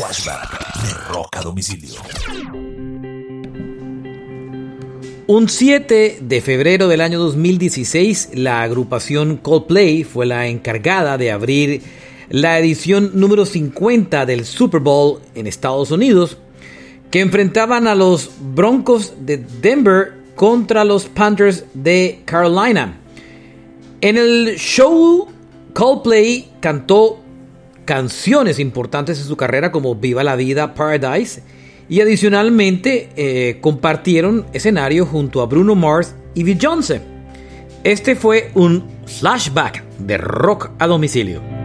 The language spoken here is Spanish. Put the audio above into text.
Flashback a Domicilio. Un 7 de febrero del año 2016, la agrupación Coldplay fue la encargada de abrir la edición número 50 del Super Bowl en Estados Unidos, que enfrentaban a los Broncos de Denver contra los Panthers de Carolina. En el show, Coldplay cantó canciones importantes en su carrera como Viva la Vida, Paradise, y adicionalmente eh, compartieron escenario junto a Bruno Mars y Beyoncé. Este fue un flashback de rock a domicilio.